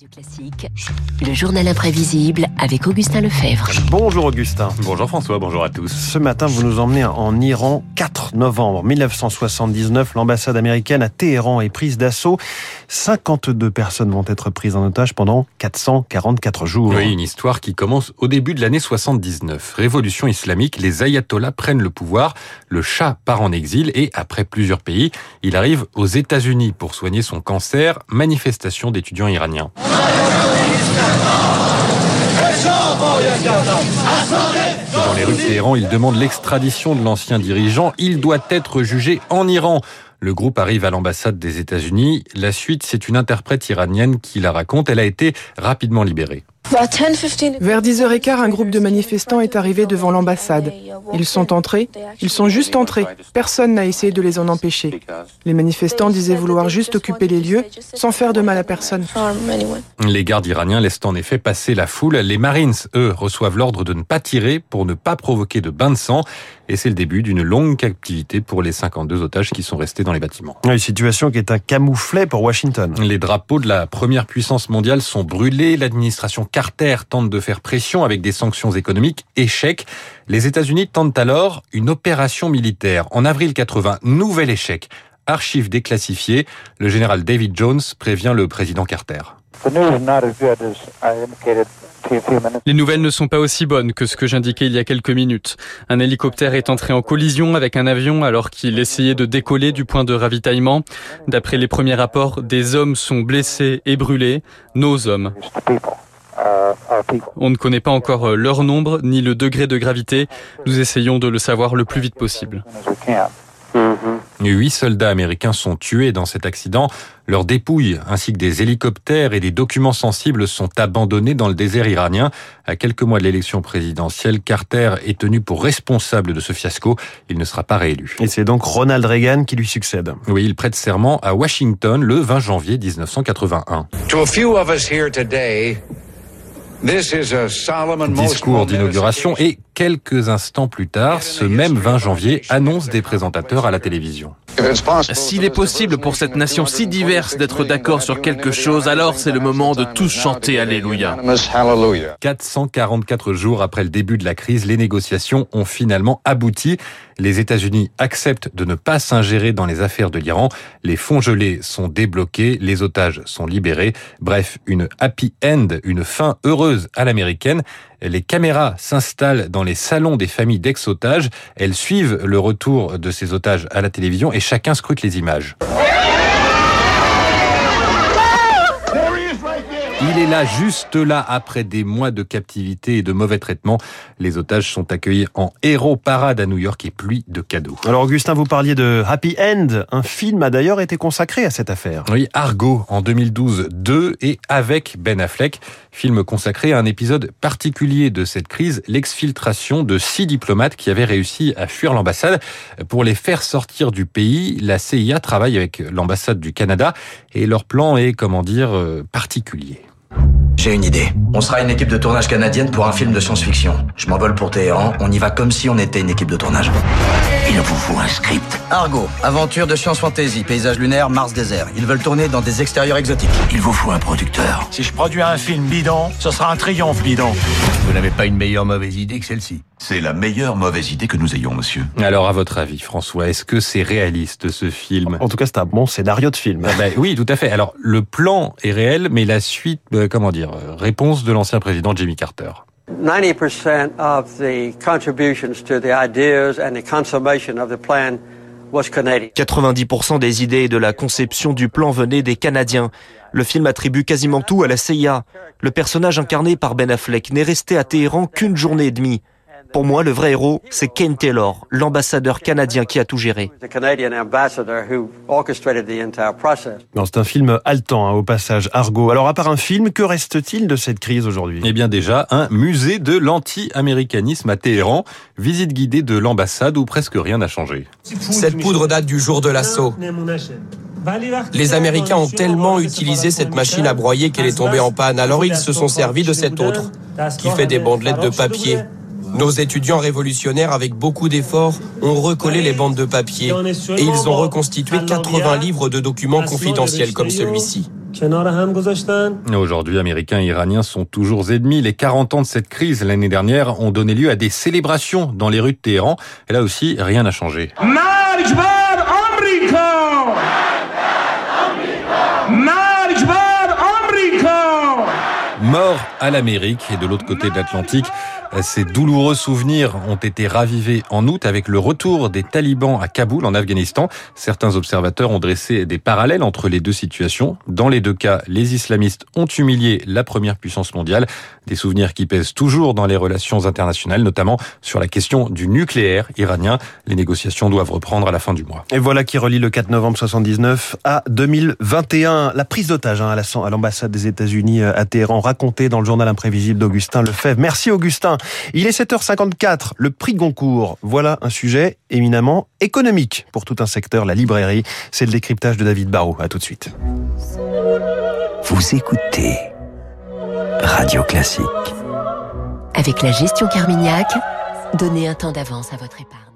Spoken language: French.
Radio Classique, le journal imprévisible avec Augustin Lefebvre. Bonjour Augustin. Bonjour François, bonjour à tous. Ce matin, vous nous emmenez en Iran. 4 novembre 1979, l'ambassade américaine à Téhéran est prise d'assaut. 52 personnes vont être prises en otage pendant 444 jours. Oui, une histoire qui commence au début de l'année 79. Révolution islamique, les ayatollahs prennent le pouvoir, le Shah part en exil et après plusieurs pays, il arrive aux États-Unis pour soigner son cancer. Manifestation d'étudiants iraniens. Dans les rues de Téhéran, il demande l'extradition de l'ancien dirigeant. Il doit être jugé en Iran. Le groupe arrive à l'ambassade des États-Unis. La suite, c'est une interprète iranienne qui la raconte. Elle a été rapidement libérée. Vers 10h15, un groupe de manifestants est arrivé devant l'ambassade. Ils sont entrés, ils sont juste entrés. Personne n'a essayé de les en empêcher. Les manifestants disaient vouloir juste occuper les lieux sans faire de mal à personne. Les gardes iraniens laissent en effet passer la foule. Les Marines, eux, reçoivent l'ordre de ne pas tirer pour ne pas provoquer de bain de sang. Et c'est le début d'une longue captivité pour les 52 otages qui sont restés dans les bâtiments. Une situation qui est un camouflet pour Washington. Les drapeaux de la première puissance mondiale sont brûlés. L'administration Carter tente de faire pression avec des sanctions économiques. Échec. Les États-Unis tentent alors une opération militaire. En avril 80, nouvel échec. Archives déclassifiées. Le général David Jones prévient le président Carter. Les nouvelles ne sont pas aussi bonnes que ce que j'indiquais il y a quelques minutes. Un hélicoptère est entré en collision avec un avion alors qu'il essayait de décoller du point de ravitaillement. D'après les premiers rapports, des hommes sont blessés et brûlés, nos hommes. On ne connaît pas encore leur nombre ni le degré de gravité. Nous essayons de le savoir le plus vite possible. Huit soldats américains sont tués dans cet accident. Leurs dépouilles ainsi que des hélicoptères et des documents sensibles sont abandonnés dans le désert iranien. À quelques mois de l'élection présidentielle, Carter est tenu pour responsable de ce fiasco. Il ne sera pas réélu. Et c'est donc Ronald Reagan qui lui succède. Oui, il prête serment à Washington le 20 janvier 1981. Discours d'inauguration et quelques instants plus tard, ce même 20 janvier, annonce des présentateurs à la télévision. S'il est possible pour cette nation si diverse d'être d'accord sur quelque chose, alors c'est le moment de tous chanter Alléluia. 444 jours après le début de la crise, les négociations ont finalement abouti. Les États-Unis acceptent de ne pas s'ingérer dans les affaires de l'Iran. Les fonds gelés sont débloqués, les otages sont libérés. Bref, une happy end, une fin heureuse à l'américaine. Les caméras s'installent dans les salons des familles d'ex-otages. Elles suivent le retour de ces otages à la télévision et chacun scrute les images. Il est là, juste là, après des mois de captivité et de mauvais traitements. Les otages sont accueillis en héros parade à New York et pluie de cadeaux. Alors Augustin, vous parliez de Happy End. Un film a d'ailleurs été consacré à cette affaire. Oui, Argo en 2012, 2 et avec Ben Affleck. Film consacré à un épisode particulier de cette crise, l'exfiltration de six diplomates qui avaient réussi à fuir l'ambassade. Pour les faire sortir du pays, la CIA travaille avec l'ambassade du Canada et leur plan est, comment dire, particulier. J'ai une idée. On sera une équipe de tournage canadienne pour un film de science-fiction. Je m'envole pour Téhéran, on y va comme si on était une équipe de tournage. Il vous faut un script. Argo, aventure de science-fantasy, paysage lunaire, Mars désert. Ils veulent tourner dans des extérieurs exotiques. Il vous faut un producteur. Si je produis un film bidon, ce sera un triomphe bidon. Vous n'avez pas une meilleure mauvaise idée que celle-ci C'est la meilleure mauvaise idée que nous ayons, monsieur. Alors, à votre avis, François, est-ce que c'est réaliste ce film? En tout cas, c'est un bon scénario de film. Ah ben, oui, tout à fait. Alors, le plan est réel, mais la suite, euh, comment dire, euh, réponse de l'ancien président Jimmy Carter. 90% of the contributions to the ideas and the consummation of the plan was Canadian. 90% des idées et de la conception du plan venaient des Canadiens. Le film attribue quasiment tout à la CIA. Le personnage incarné par Ben Affleck n'est resté à Téhéran qu'une journée et demie. Pour moi, le vrai héros, c'est Ken Taylor, l'ambassadeur canadien qui a tout géré. Non, c'est un film haletant hein, au passage, Argo. Alors, à part un film, que reste-t-il de cette crise aujourd'hui? Eh bien déjà, un musée de l'anti-américanisme à Téhéran, visite guidée de l'ambassade où presque rien n'a changé. Cette poudre date du jour de l'assaut. Les Américains ont tellement utilisé cette machine à broyer qu'elle est tombée en panne, alors ils se sont servis de cette autre, qui fait des bandelettes de papier. Nos étudiants révolutionnaires, avec beaucoup d'efforts, ont recollé les bandes de papier et ils ont reconstitué 80 livres de documents confidentiels comme celui-ci. Aujourd'hui, Américains et Iraniens sont toujours ennemis. Les 40 ans de cette crise l'année dernière ont donné lieu à des célébrations dans les rues de Téhéran. Et là aussi, rien n'a changé. À l'Amérique et de l'autre côté de l'Atlantique, ces douloureux souvenirs ont été ravivés en août avec le retour des talibans à Kaboul en Afghanistan. Certains observateurs ont dressé des parallèles entre les deux situations. Dans les deux cas, les islamistes ont humilié la première puissance mondiale. Des souvenirs qui pèsent toujours dans les relations internationales, notamment sur la question du nucléaire iranien. Les négociations doivent reprendre à la fin du mois. Et voilà qui relie le 4 novembre 79 à 2021. La prise d'otage hein, à l'ambassade des États-Unis euh, à Téhéran, racontée dans le journal imprévisible d'Augustin Lefebvre. Merci Augustin. Il est 7h54, le prix Goncourt. Voilà un sujet éminemment économique pour tout un secteur, la librairie. C'est le décryptage de David Barrault. À tout de suite. Vous écoutez Radio Classique. Avec la gestion Carmignac, donnez un temps d'avance à votre épargne.